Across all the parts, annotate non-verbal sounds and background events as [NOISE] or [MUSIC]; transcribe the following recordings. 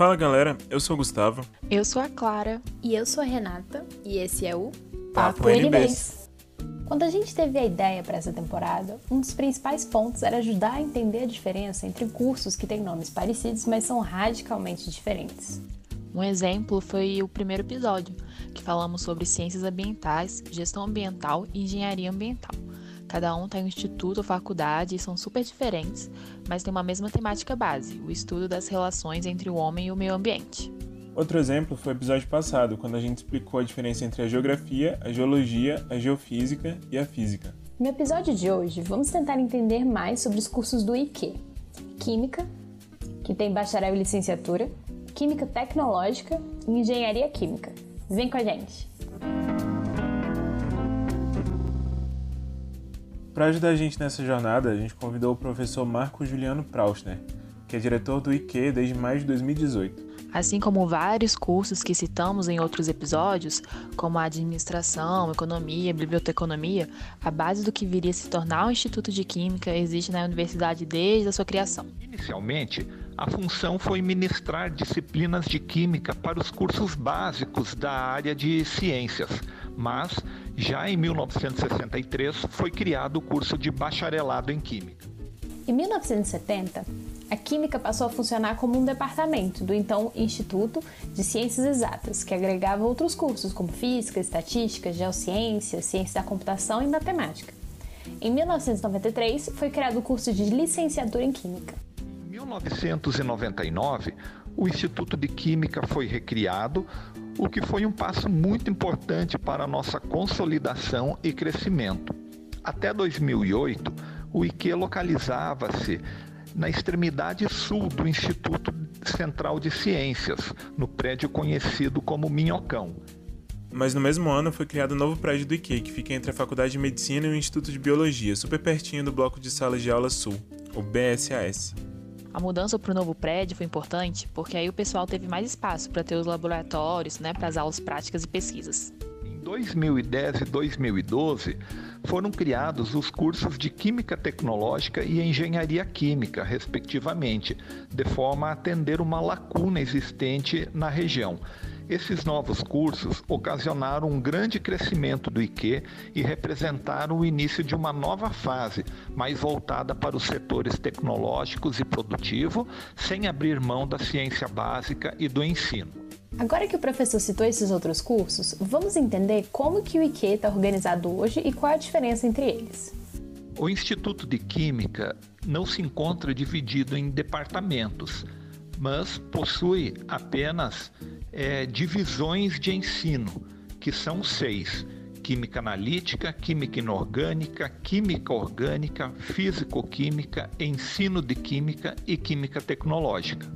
Fala galera, eu sou o Gustavo. Eu sou a Clara. E eu sou a Renata. E esse é o Papo, Papo NBs. Quando a gente teve a ideia para essa temporada, um dos principais pontos era ajudar a entender a diferença entre cursos que têm nomes parecidos, mas são radicalmente diferentes. Um exemplo foi o primeiro episódio, que falamos sobre ciências ambientais, gestão ambiental e engenharia ambiental. Cada um tem um instituto ou faculdade e são super diferentes, mas tem uma mesma temática base, o estudo das relações entre o homem e o meio ambiente. Outro exemplo foi o episódio passado, quando a gente explicou a diferença entre a geografia, a geologia, a geofísica e a física. No episódio de hoje, vamos tentar entender mais sobre os cursos do IQ: Química, que tem bacharel e licenciatura, Química Tecnológica e Engenharia Química. Vem com a gente! Para ajudar a gente nessa jornada, a gente convidou o professor Marco Juliano Prausner, que é diretor do IQ desde mais de 2018. Assim como vários cursos que citamos em outros episódios, como a administração, economia, biblioteconomia, a base do que viria a se tornar o Instituto de Química existe na universidade desde a sua criação. Inicialmente, a função foi ministrar disciplinas de química para os cursos básicos da área de ciências, mas já em 1963 foi criado o curso de bacharelado em química. Em 1970, a Química passou a funcionar como um departamento do então Instituto de Ciências Exatas, que agregava outros cursos como Física, Estatística, Geociência, Ciência da Computação e Matemática. Em 1993, foi criado o curso de Licenciatura em Química. Em 1999, o Instituto de Química foi recriado, o que foi um passo muito importante para nossa consolidação e crescimento. Até 2008, o IQ localizava-se na extremidade sul do Instituto Central de Ciências, no prédio conhecido como Minhocão. Mas no mesmo ano foi criado um novo prédio do IQ, que fica entre a Faculdade de Medicina e o Instituto de Biologia, super pertinho do Bloco de Salas de Aula Sul, o BSAS. A mudança para o novo prédio foi importante porque aí o pessoal teve mais espaço para ter os laboratórios, né, para as aulas práticas e pesquisas. Em 2010 e 2012, foram criados os cursos de Química Tecnológica e Engenharia Química, respectivamente, de forma a atender uma lacuna existente na região. Esses novos cursos ocasionaram um grande crescimento do IQ e representaram o início de uma nova fase, mais voltada para os setores tecnológicos e produtivo, sem abrir mão da ciência básica e do ensino. Agora que o professor citou esses outros cursos, vamos entender como que o IQ está organizado hoje e qual é a diferença entre eles. O Instituto de Química não se encontra dividido em departamentos, mas possui apenas é, divisões de ensino, que são seis: Química Analítica, Química Inorgânica, Química Orgânica, Físico-Química, Ensino de Química e Química Tecnológica.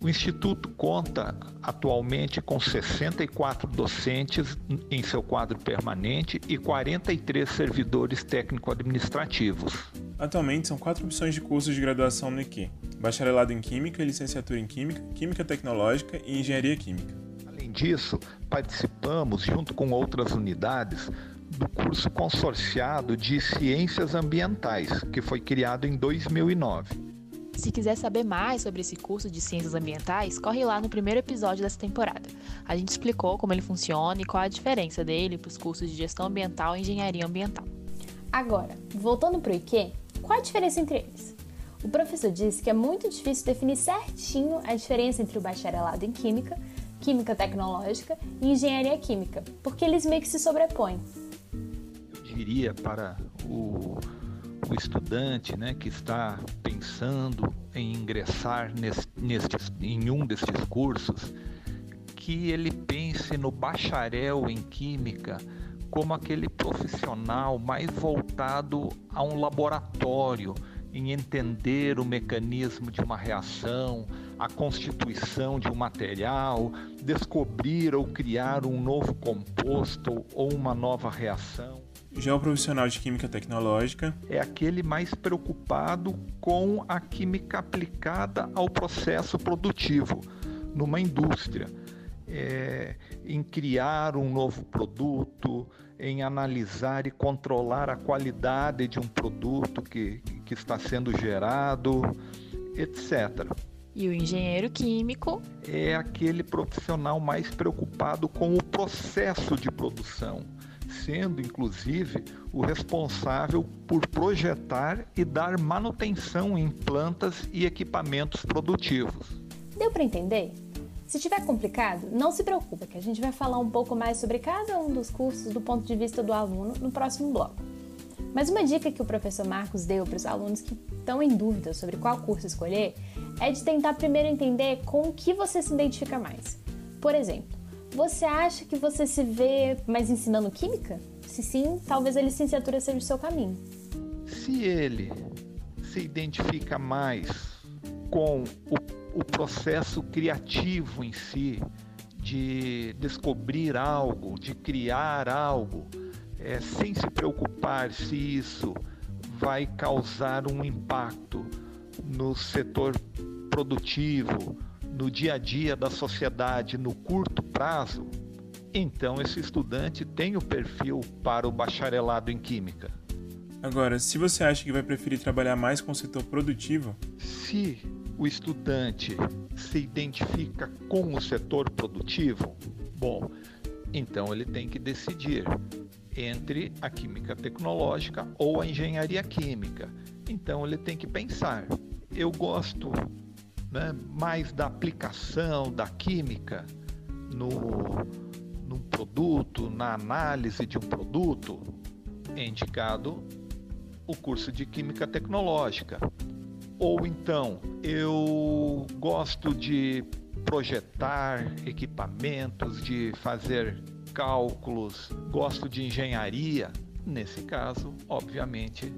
O Instituto conta atualmente com 64 docentes em seu quadro permanente e 43 servidores técnico-administrativos. Atualmente são quatro opções de cursos de graduação no IQ: bacharelado em Química, licenciatura em Química, Química Tecnológica e Engenharia Química. Além disso, participamos, junto com outras unidades, do curso consorciado de Ciências Ambientais, que foi criado em 2009. Se quiser saber mais sobre esse curso de Ciências Ambientais, corre lá no primeiro episódio dessa temporada. A gente explicou como ele funciona e qual a diferença dele para os cursos de Gestão Ambiental e Engenharia Ambiental. Agora, voltando para o IQ, qual a diferença entre eles? O professor disse que é muito difícil definir certinho a diferença entre o bacharelado em Química, Química Tecnológica e Engenharia Química, porque eles meio que se sobrepõem. Eu diria para o o estudante né, que está pensando em ingressar nesse, em um destes cursos, que ele pense no bacharel em química como aquele profissional mais voltado a um laboratório, em entender o mecanismo de uma reação, a constituição de um material, descobrir ou criar um novo composto ou uma nova reação. Já o profissional de química tecnológica é aquele mais preocupado com a química aplicada ao processo produtivo numa indústria, é, em criar um novo produto, em analisar e controlar a qualidade de um produto que, que está sendo gerado, etc. E o engenheiro químico é aquele profissional mais preocupado com o processo de produção, sendo inclusive o responsável por projetar e dar manutenção em plantas e equipamentos produtivos. Deu para entender? Se tiver complicado, não se preocupe, que a gente vai falar um pouco mais sobre cada um dos cursos do ponto de vista do aluno no próximo bloco. Mas uma dica que o professor Marcos deu para os alunos que estão em dúvida sobre qual curso escolher é de tentar primeiro entender com o que você se identifica mais. Por exemplo, você acha que você se vê mais ensinando química? Se sim, talvez a licenciatura seja o seu caminho. Se ele se identifica mais com o, o processo criativo em si, de descobrir algo, de criar algo, é, sem se preocupar se isso vai causar um impacto no setor produtivo, no dia a dia da sociedade no curto prazo, então esse estudante tem o perfil para o bacharelado em Química. Agora, se você acha que vai preferir trabalhar mais com o setor produtivo, se o estudante se identifica com o setor produtivo, bom, então ele tem que decidir entre a química tecnológica ou a engenharia química. Então ele tem que pensar: eu gosto né, mais da aplicação da química no, num produto, na análise de um produto, é indicado o curso de química tecnológica. Ou então, eu gosto de projetar equipamentos, de fazer cálculos, gosto de engenharia, nesse caso, obviamente,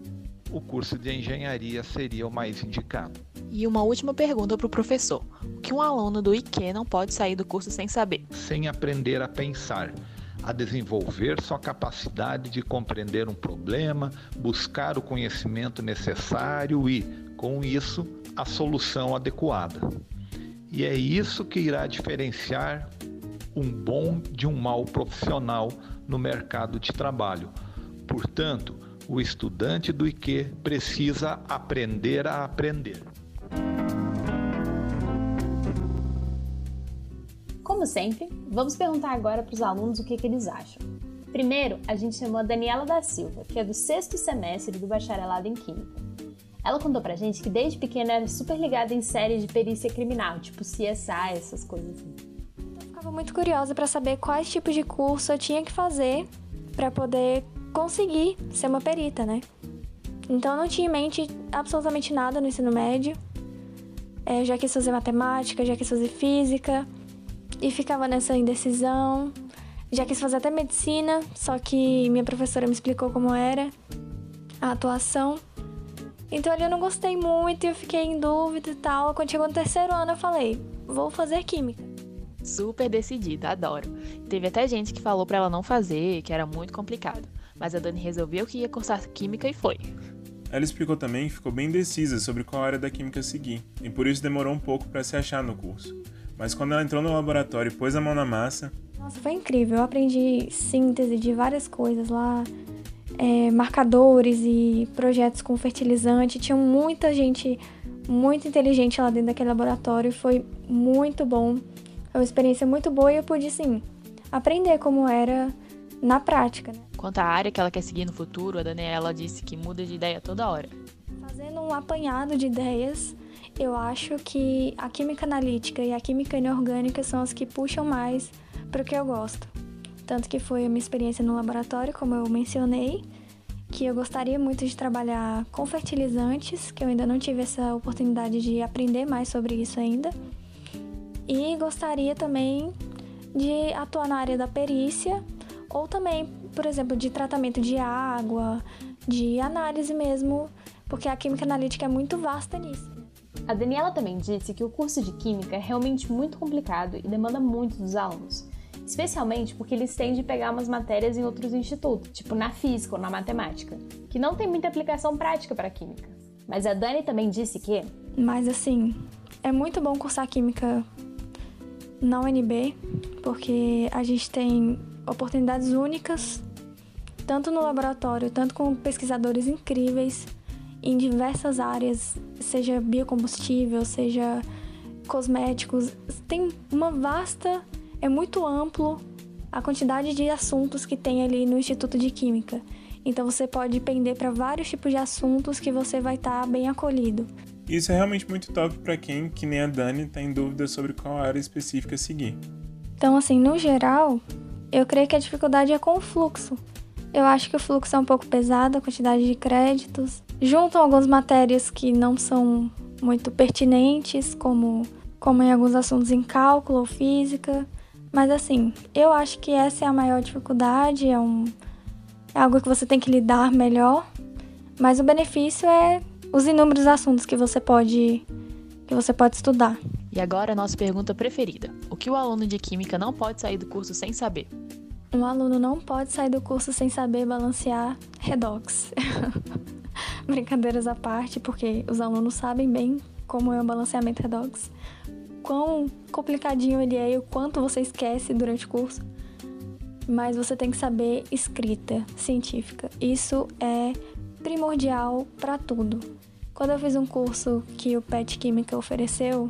o curso de engenharia seria o mais indicado. E uma última pergunta para o professor: o que um aluno do IQ não pode sair do curso sem saber? Sem aprender a pensar, a desenvolver sua capacidade de compreender um problema, buscar o conhecimento necessário e, com isso, a solução adequada. E é isso que irá diferenciar um bom de um mau profissional no mercado de trabalho. Portanto, o estudante do IQ precisa aprender a aprender. Como sempre, vamos perguntar agora para os alunos o que, que eles acham. Primeiro, a gente chamou a Daniela da Silva, que é do sexto semestre do bacharelado em Química. Ela contou pra gente que desde pequena era super ligada em séries de perícia criminal, tipo CSI, essas coisas assim ficava muito curiosa para saber quais tipos de curso eu tinha que fazer para poder conseguir ser uma perita, né? Então eu não tinha em mente absolutamente nada no ensino médio. É, já quis fazer matemática, já quis fazer física e ficava nessa indecisão. Já quis fazer até medicina, só que minha professora me explicou como era a atuação. Então ali eu não gostei muito e eu fiquei em dúvida e tal. Quando chegou no terceiro ano eu falei, vou fazer química super decidida, adoro. Teve até gente que falou para ela não fazer, que era muito complicado. Mas a Dani resolveu que ia cursar química e foi. Ela explicou também que ficou bem indecisa sobre qual área da química seguir, e por isso demorou um pouco para se achar no curso. Mas quando ela entrou no laboratório e pôs a mão na massa. Nossa, foi incrível. Eu aprendi síntese de várias coisas lá, é, marcadores e projetos com fertilizante. Tinha muita gente muito inteligente lá dentro daquele laboratório. Foi muito bom. Foi uma experiência muito boa e eu pude, sim, aprender como era na prática. Né? Quanto à área que ela quer seguir no futuro, a Daniela disse que muda de ideia toda hora. Fazendo um apanhado de ideias, eu acho que a química analítica e a química inorgânica são as que puxam mais para o que eu gosto. Tanto que foi minha experiência no laboratório, como eu mencionei, que eu gostaria muito de trabalhar com fertilizantes, que eu ainda não tive essa oportunidade de aprender mais sobre isso ainda. E gostaria também de atuar na área da perícia ou também, por exemplo, de tratamento de água, de análise mesmo, porque a química analítica é muito vasta nisso. A Daniela também disse que o curso de química é realmente muito complicado e demanda muito dos alunos, especialmente porque eles têm de pegar umas matérias em outros institutos, tipo na física ou na matemática, que não tem muita aplicação prática para a química. Mas a Dani também disse que. Mas assim, é muito bom cursar química na UNB, porque a gente tem oportunidades únicas, tanto no laboratório, tanto com pesquisadores incríveis em diversas áreas, seja biocombustível, seja cosméticos, tem uma vasta, é muito amplo a quantidade de assuntos que tem ali no Instituto de Química. Então você pode pender para vários tipos de assuntos que você vai estar tá bem acolhido. Isso é realmente muito top para quem, que nem a Dani, está em dúvida sobre qual área específica seguir. Então, assim, no geral, eu creio que a dificuldade é com o fluxo. Eu acho que o fluxo é um pouco pesado, a quantidade de créditos. Juntam algumas matérias que não são muito pertinentes, como, como em alguns assuntos em cálculo ou física. Mas assim, eu acho que essa é a maior dificuldade, é, um, é algo que você tem que lidar melhor. Mas o benefício é os inúmeros assuntos que você pode que você pode estudar. E agora a nossa pergunta preferida: o que o aluno de química não pode sair do curso sem saber? Um aluno não pode sair do curso sem saber balancear redox. [LAUGHS] Brincadeiras à parte, porque os alunos sabem bem como é o balanceamento redox, quão complicadinho ele é e o quanto você esquece durante o curso. Mas você tem que saber escrita científica. Isso é primordial para tudo. Quando eu fiz um curso que o PET Química ofereceu,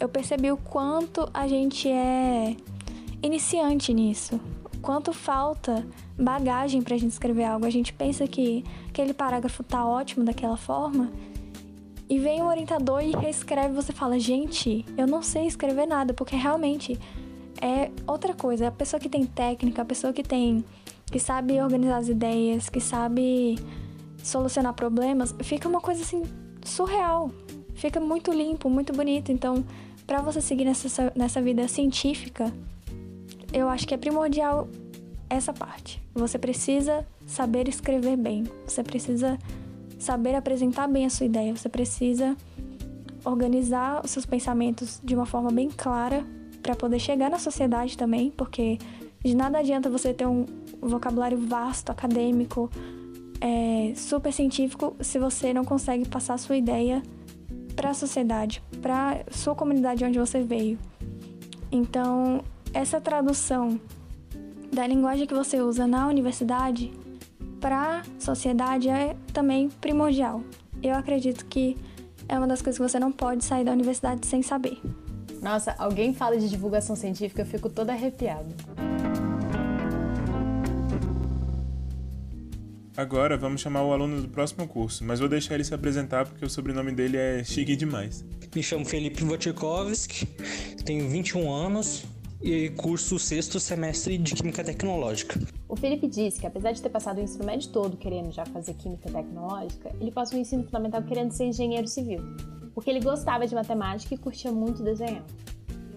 eu percebi o quanto a gente é iniciante nisso quanto falta bagagem para a gente escrever algo. A gente pensa que aquele parágrafo tá ótimo daquela forma e vem um orientador e reescreve. Você fala, gente, eu não sei escrever nada, porque realmente é outra coisa. A pessoa que tem técnica, a pessoa que tem, que sabe organizar as ideias, que sabe solucionar problemas, fica uma coisa assim surreal. Fica muito limpo, muito bonito. Então, para você seguir nessa, nessa vida científica, eu acho que é primordial essa parte. Você precisa saber escrever bem, você precisa saber apresentar bem a sua ideia, você precisa organizar os seus pensamentos de uma forma bem clara para poder chegar na sociedade também, porque de nada adianta você ter um vocabulário vasto, acadêmico, é, super científico, se você não consegue passar a sua ideia para a sociedade, para sua comunidade onde você veio. Então, essa tradução da linguagem que você usa na universidade para a sociedade é também primordial. Eu acredito que é uma das coisas que você não pode sair da universidade sem saber. Nossa, alguém fala de divulgação científica, eu fico toda arrepiada. Agora vamos chamar o aluno do próximo curso, mas vou deixar ele se apresentar porque o sobrenome dele é chique demais. Me chamo Felipe Wojciechowski, tenho 21 anos, e curso sexto semestre de Química Tecnológica. O Felipe disse que apesar de ter passado o ensino médio todo querendo já fazer Química Tecnológica, ele passou o ensino fundamental querendo ser engenheiro civil, porque ele gostava de matemática e curtia muito desenhar.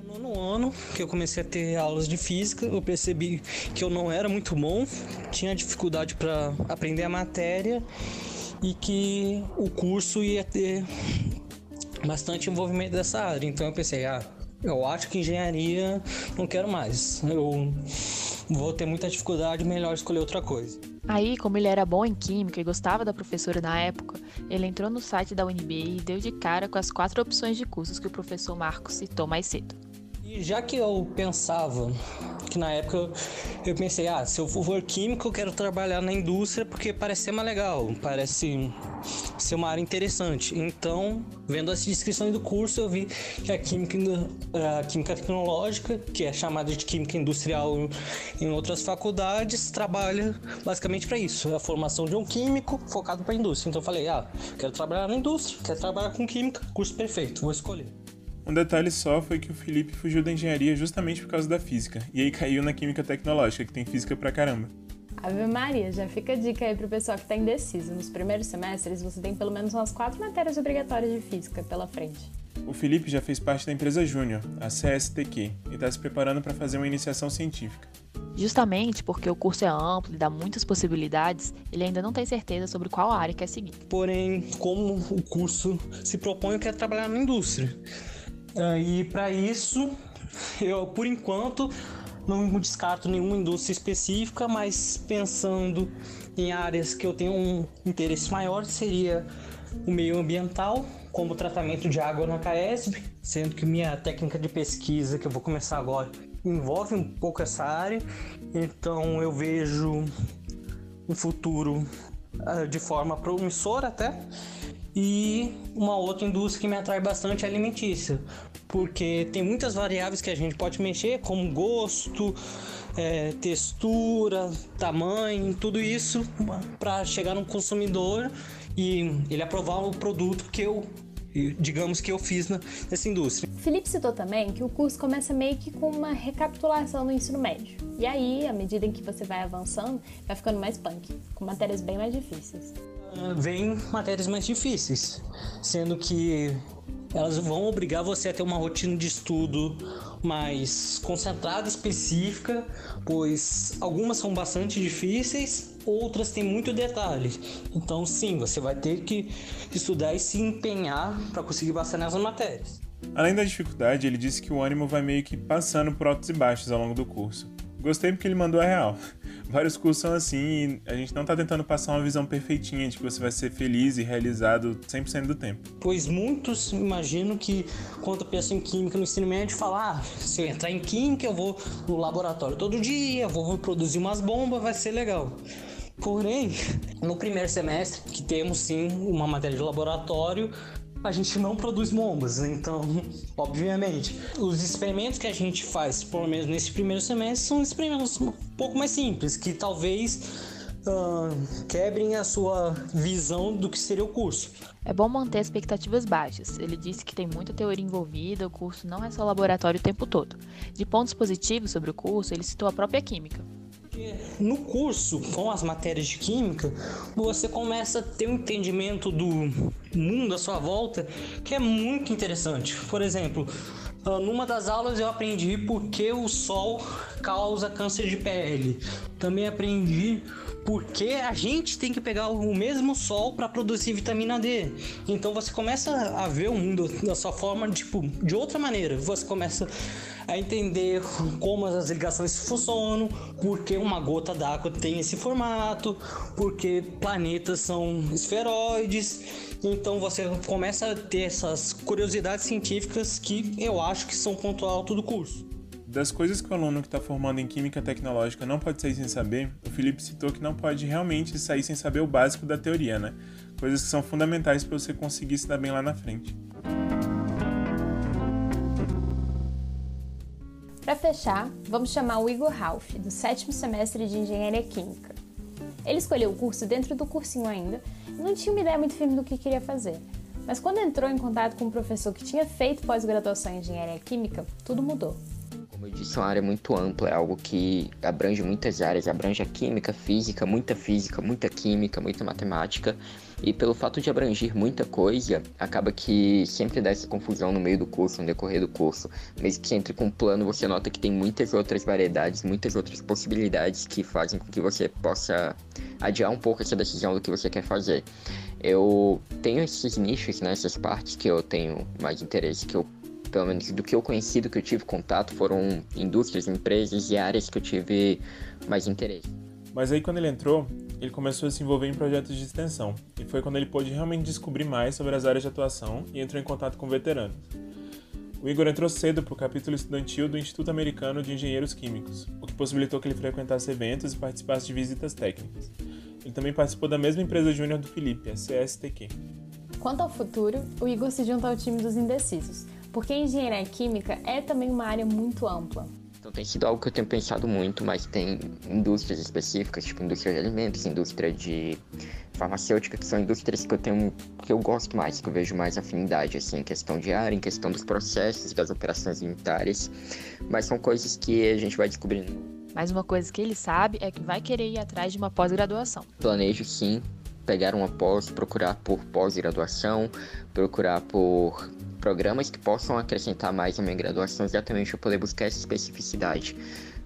No nono ano que eu comecei a ter aulas de física, eu percebi que eu não era muito bom, tinha dificuldade para aprender a matéria e que o curso ia ter bastante envolvimento dessa área. Então eu pensei, ah, eu acho que engenharia não quero mais. Eu vou ter muita dificuldade, melhor escolher outra coisa. Aí, como ele era bom em química e gostava da professora na época, ele entrou no site da UNB e deu de cara com as quatro opções de cursos que o professor Marcos citou mais cedo. Já que eu pensava que na época eu pensei, ah, se eu for químico, eu quero trabalhar na indústria porque parece ser mais legal, parece ser uma área interessante. Então, vendo as descrições do curso, eu vi que a química, a química tecnológica, que é chamada de química industrial em outras faculdades, trabalha basicamente para isso, é a formação de um químico focado para a indústria. Então, eu falei, ah, quero trabalhar na indústria, quero trabalhar com química, curso perfeito, vou escolher. Um detalhe só foi que o Felipe fugiu da engenharia justamente por causa da física, e aí caiu na química tecnológica, que tem física pra caramba. Ave Maria, já fica a dica aí pro pessoal que tá indeciso. Nos primeiros semestres você tem pelo menos umas quatro matérias obrigatórias de física pela frente. O Felipe já fez parte da empresa Júnior, a CSTQ, e está se preparando para fazer uma iniciação científica. Justamente porque o curso é amplo e dá muitas possibilidades, ele ainda não tem certeza sobre qual área quer seguir. Porém, como o curso se propõe, eu quero trabalhar na indústria. Ah, e para isso, eu por enquanto não descarto nenhuma indústria específica, mas pensando em áreas que eu tenho um interesse maior, seria o meio ambiental, como tratamento de água na CAESB, sendo que minha técnica de pesquisa, que eu vou começar agora, envolve um pouco essa área, então eu vejo um futuro uh, de forma promissora até. E uma outra indústria que me atrai bastante é alimentícia, porque tem muitas variáveis que a gente pode mexer, como gosto, é, textura, tamanho, tudo isso para chegar no consumidor e ele aprovar o produto que eu digamos que eu fiz nessa indústria. Felipe citou também que o curso começa meio que com uma recapitulação no ensino médio. E aí, à medida em que você vai avançando, vai ficando mais punk, com matérias bem mais difíceis. Uh, vem matérias mais difíceis, sendo que elas vão obrigar você a ter uma rotina de estudo mais concentrada, específica, pois algumas são bastante difíceis, outras têm muito detalhe. Então, sim, você vai ter que estudar e se empenhar para conseguir passar nessas matérias. Além da dificuldade, ele disse que o ânimo vai meio que passando por altos e baixos ao longo do curso. Gostei porque ele mandou a real vários cursos são assim a gente não tá tentando passar uma visão perfeitinha de que você vai ser feliz e realizado 100% do tempo. Pois muitos imagino que quando pensam em química no ensino médio falar, ah, se eu entrar em química eu vou no laboratório todo dia, vou produzir umas bombas, vai ser legal. Porém, no primeiro semestre, que temos sim uma matéria de laboratório, a gente não produz bombas, então, [LAUGHS] obviamente, os experimentos que a gente faz, pelo menos nesse primeiro semestre, são experimentos pouco mais simples, que talvez Uh, quebrem a sua visão do que seria o curso. É bom manter expectativas baixas. Ele disse que tem muita teoria envolvida, o curso não é só laboratório o tempo todo. De pontos positivos sobre o curso, ele citou a própria química. No curso, com as matérias de química, você começa a ter um entendimento do mundo à sua volta que é muito interessante. Por exemplo, numa das aulas eu aprendi por que o sol causa câncer de pele. Também aprendi porque a gente tem que pegar o mesmo sol para produzir vitamina D. Então você começa a ver o mundo da sua forma, tipo, de outra maneira. Você começa a entender como as ligações funcionam, porque uma gota d'água tem esse formato, porque planetas são esferoides. Então você começa a ter essas curiosidades científicas que eu acho que são ponto alto do curso. Das coisas que o aluno que está formando em Química Tecnológica não pode sair sem saber, o Felipe citou que não pode realmente sair sem saber o básico da teoria, né? Coisas que são fundamentais para você conseguir se dar bem lá na frente. Para fechar, vamos chamar o Igor Ralph, do sétimo semestre de Engenharia Química. Ele escolheu o curso dentro do cursinho ainda não tinha uma ideia muito firme do que queria fazer. Mas quando entrou em contato com um professor que tinha feito pós-graduação em Engenharia Química, tudo mudou. Como eu disse, é uma área muito ampla, é algo que abrange muitas áreas, abrange a química, física, muita física, muita química, muita matemática. E pelo fato de abranger muita coisa, acaba que sempre dá essa confusão no meio do curso, no decorrer do curso. Mesmo que entre com um plano, você nota que tem muitas outras variedades, muitas outras possibilidades que fazem com que você possa adiar um pouco essa decisão do que você quer fazer. Eu tenho esses nichos, né, essas partes que eu tenho mais interesse, que eu pelo menos do que eu conheci, do que eu tive contato, foram indústrias, empresas e áreas que eu tive mais interesse. Mas aí quando ele entrou, ele começou a se envolver em projetos de extensão, e foi quando ele pôde realmente descobrir mais sobre as áreas de atuação e entrou em contato com veteranos. O Igor entrou cedo para o capítulo estudantil do Instituto Americano de Engenheiros Químicos, o que possibilitou que ele frequentasse eventos e participasse de visitas técnicas. Ele também participou da mesma empresa júnior do Felipe, a CSTQ. Quanto ao futuro, o Igor se junta ao time dos indecisos, porque engenharia química é também uma área muito ampla. Então tem sido algo que eu tenho pensado muito, mas tem indústrias específicas, tipo indústria de alimentos, indústria de farmacêutica, que são indústrias que eu tenho que eu gosto mais, que eu vejo mais afinidade, assim, em questão de área, em questão dos processos, das operações militares, mas são coisas que a gente vai descobrindo. Mas uma coisa que ele sabe é que vai querer ir atrás de uma pós-graduação. Planejo sim pegar uma pós, procurar por pós-graduação, procurar por programas que possam acrescentar mais a minha graduação, exatamente para poder buscar essa especificidade.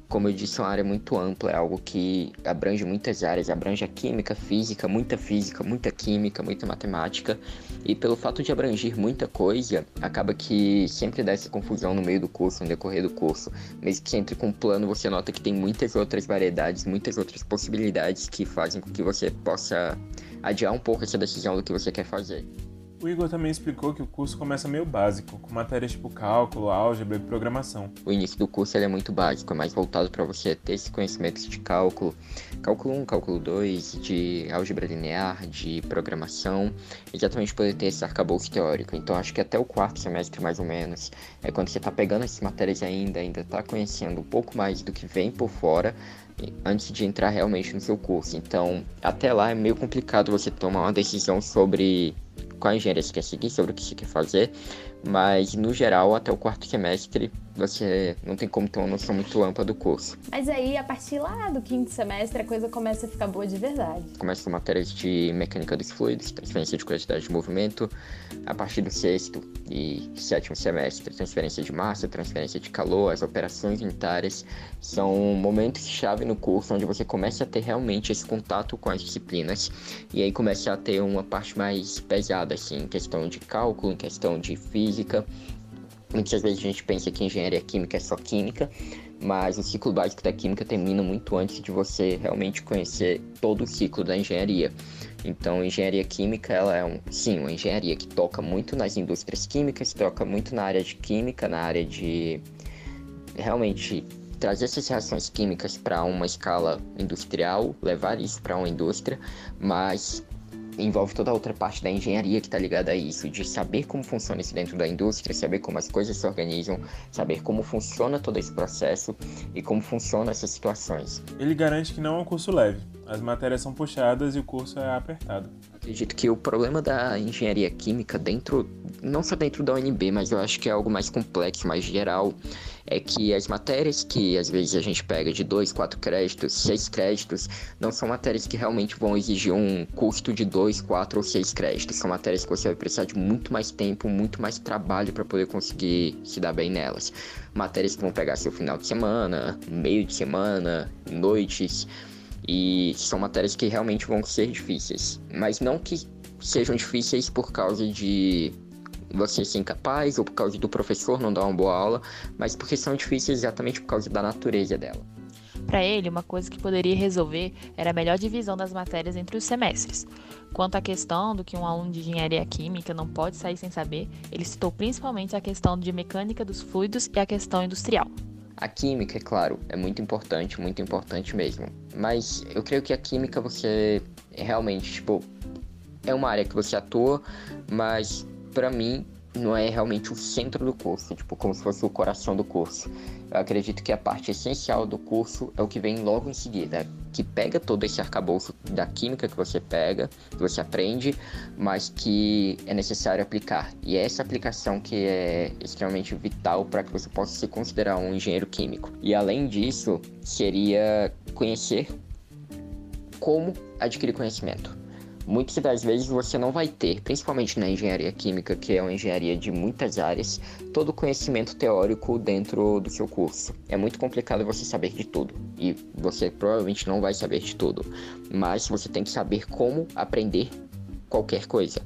Como eu disse, é uma área muito ampla, é algo que abrange muitas áreas, abrange a química, física, muita física, muita química, muita matemática. E pelo fato de abranger muita coisa, acaba que sempre dá essa confusão no meio do curso, no decorrer do curso. Mesmo que entre com um plano, você nota que tem muitas outras variedades, muitas outras possibilidades que fazem com que você possa adiar um pouco essa decisão do que você quer fazer. O Igor também explicou que o curso começa meio básico, com matérias tipo cálculo, álgebra e programação. O início do curso é muito básico, é mais voltado para você ter esse conhecimento de cálculo, cálculo 1, cálculo 2, de álgebra linear, de programação, exatamente poder ter esse arcabouço teórico. Então acho que até o quarto semestre mais ou menos, é quando você está pegando essas matérias ainda, ainda está conhecendo um pouco mais do que vem por fora, antes de entrar realmente no seu curso. Então, até lá é meio complicado você tomar uma decisão sobre qual engenharia você quer seguir, sobre o que você quer fazer, mas no geral, até o quarto semestre, você não tem como ter uma noção muito ampla do curso. Mas aí, a partir lá do quinto semestre, a coisa começa a ficar boa de verdade. Começa com matérias de mecânica dos fluidos, transferência de quantidade de movimento. A partir do sexto e sétimo semestre, transferência de massa, transferência de calor, as operações unitárias. São momentos-chave no curso onde você começa a ter realmente esse contato com as disciplinas. E aí começa a ter uma parte mais pesada, assim, em questão de cálculo, em questão de física. Muitas vezes a gente pensa que engenharia química é só química, mas o ciclo básico da química termina muito antes de você realmente conhecer todo o ciclo da engenharia. Então, engenharia química, ela é um, sim, uma engenharia que toca muito nas indústrias químicas, toca muito na área de química, na área de realmente trazer essas reações químicas para uma escala industrial, levar isso para uma indústria, mas envolve toda a outra parte da engenharia que está ligada a isso, de saber como funciona isso dentro da indústria, saber como as coisas se organizam, saber como funciona todo esse processo e como funcionam essas situações. Ele garante que não é um curso leve. As matérias são puxadas e o curso é apertado. Acredito que o problema da engenharia química dentro, não só dentro da UNB, mas eu acho que é algo mais complexo, mais geral, é que as matérias que às vezes a gente pega de 2, 4 créditos, 6 créditos, não são matérias que realmente vão exigir um custo de 2, 4 ou 6 créditos. São matérias que você vai precisar de muito mais tempo, muito mais trabalho para poder conseguir se dar bem nelas. Matérias que vão pegar seu final de semana, meio de semana, noites e são matérias que realmente vão ser difíceis, mas não que sejam difíceis por causa de você ser incapaz ou por causa do professor não dar uma boa aula, mas porque são difíceis exatamente por causa da natureza dela. Para ele, uma coisa que poderia resolver era a melhor divisão das matérias entre os semestres. Quanto à questão do que um aluno de engenharia química não pode sair sem saber, ele citou principalmente a questão de mecânica dos fluidos e a questão industrial. A química, é claro, é muito importante, muito importante mesmo. Mas eu creio que a química você realmente, tipo, é uma área que você atua, mas para mim não é realmente o centro do curso, tipo, como se fosse o coração do curso. Eu acredito que a parte essencial do curso é o que vem logo em seguida, que pega todo esse arcabouço da química que você pega, que você aprende, mas que é necessário aplicar. E é essa aplicação que é extremamente vital para que você possa se considerar um engenheiro químico. E além disso, seria conhecer como adquirir conhecimento muitas das vezes você não vai ter, principalmente na engenharia química, que é uma engenharia de muitas áreas, todo o conhecimento teórico dentro do seu curso. É muito complicado você saber de tudo e você provavelmente não vai saber de tudo, mas você tem que saber como aprender qualquer coisa.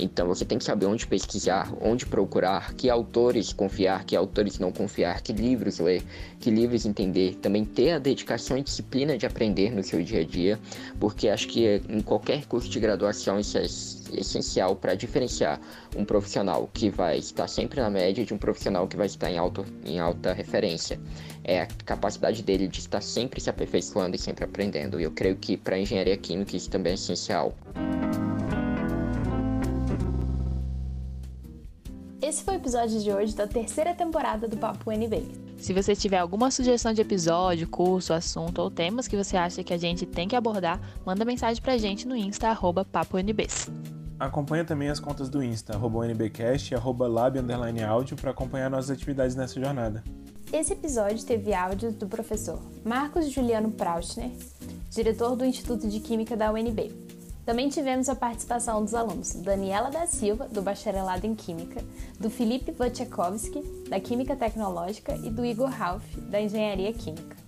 Então você tem que saber onde pesquisar, onde procurar, que autores confiar, que autores não confiar, que livros ler, que livros entender. Também ter a dedicação e disciplina de aprender no seu dia a dia, porque acho que em qualquer curso de graduação isso é essencial para diferenciar um profissional que vai estar sempre na média de um profissional que vai estar em, alto, em alta referência. É a capacidade dele de estar sempre se aperfeiçoando e sempre aprendendo. E eu creio que para engenharia química isso também é essencial. Esse foi o episódio de hoje da terceira temporada do Papo NB. Se você tiver alguma sugestão de episódio, curso, assunto ou temas que você acha que a gente tem que abordar, manda mensagem pra gente no Insta, arroba PapoNBs. Acompanha também as contas do Insta, arroba NBcast e arroba lab áudio para acompanhar nossas atividades nessa jornada. Esse episódio teve áudios do professor Marcos Juliano Praustner, diretor do Instituto de Química da UNB. Também tivemos a participação dos alunos Daniela da Silva, do Bacharelado em Química, do Felipe Wojciechowski, da Química Tecnológica, e do Igor Ralph, da Engenharia Química.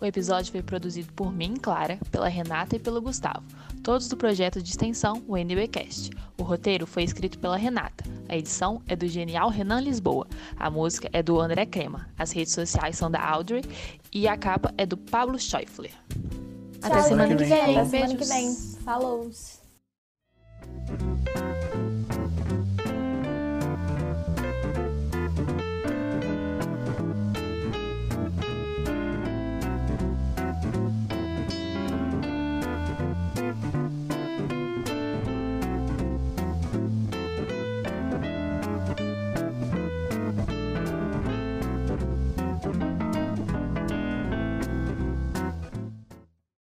O episódio foi produzido por mim, Clara, pela Renata e pelo Gustavo, todos do projeto de extensão UNBcast. O roteiro foi escrito pela Renata, a edição é do genial Renan Lisboa, a música é do André Crema, as redes sociais são da Audrey e a capa é do Pablo Schäufler. Até semana que vem. Até semana que vem. Falou!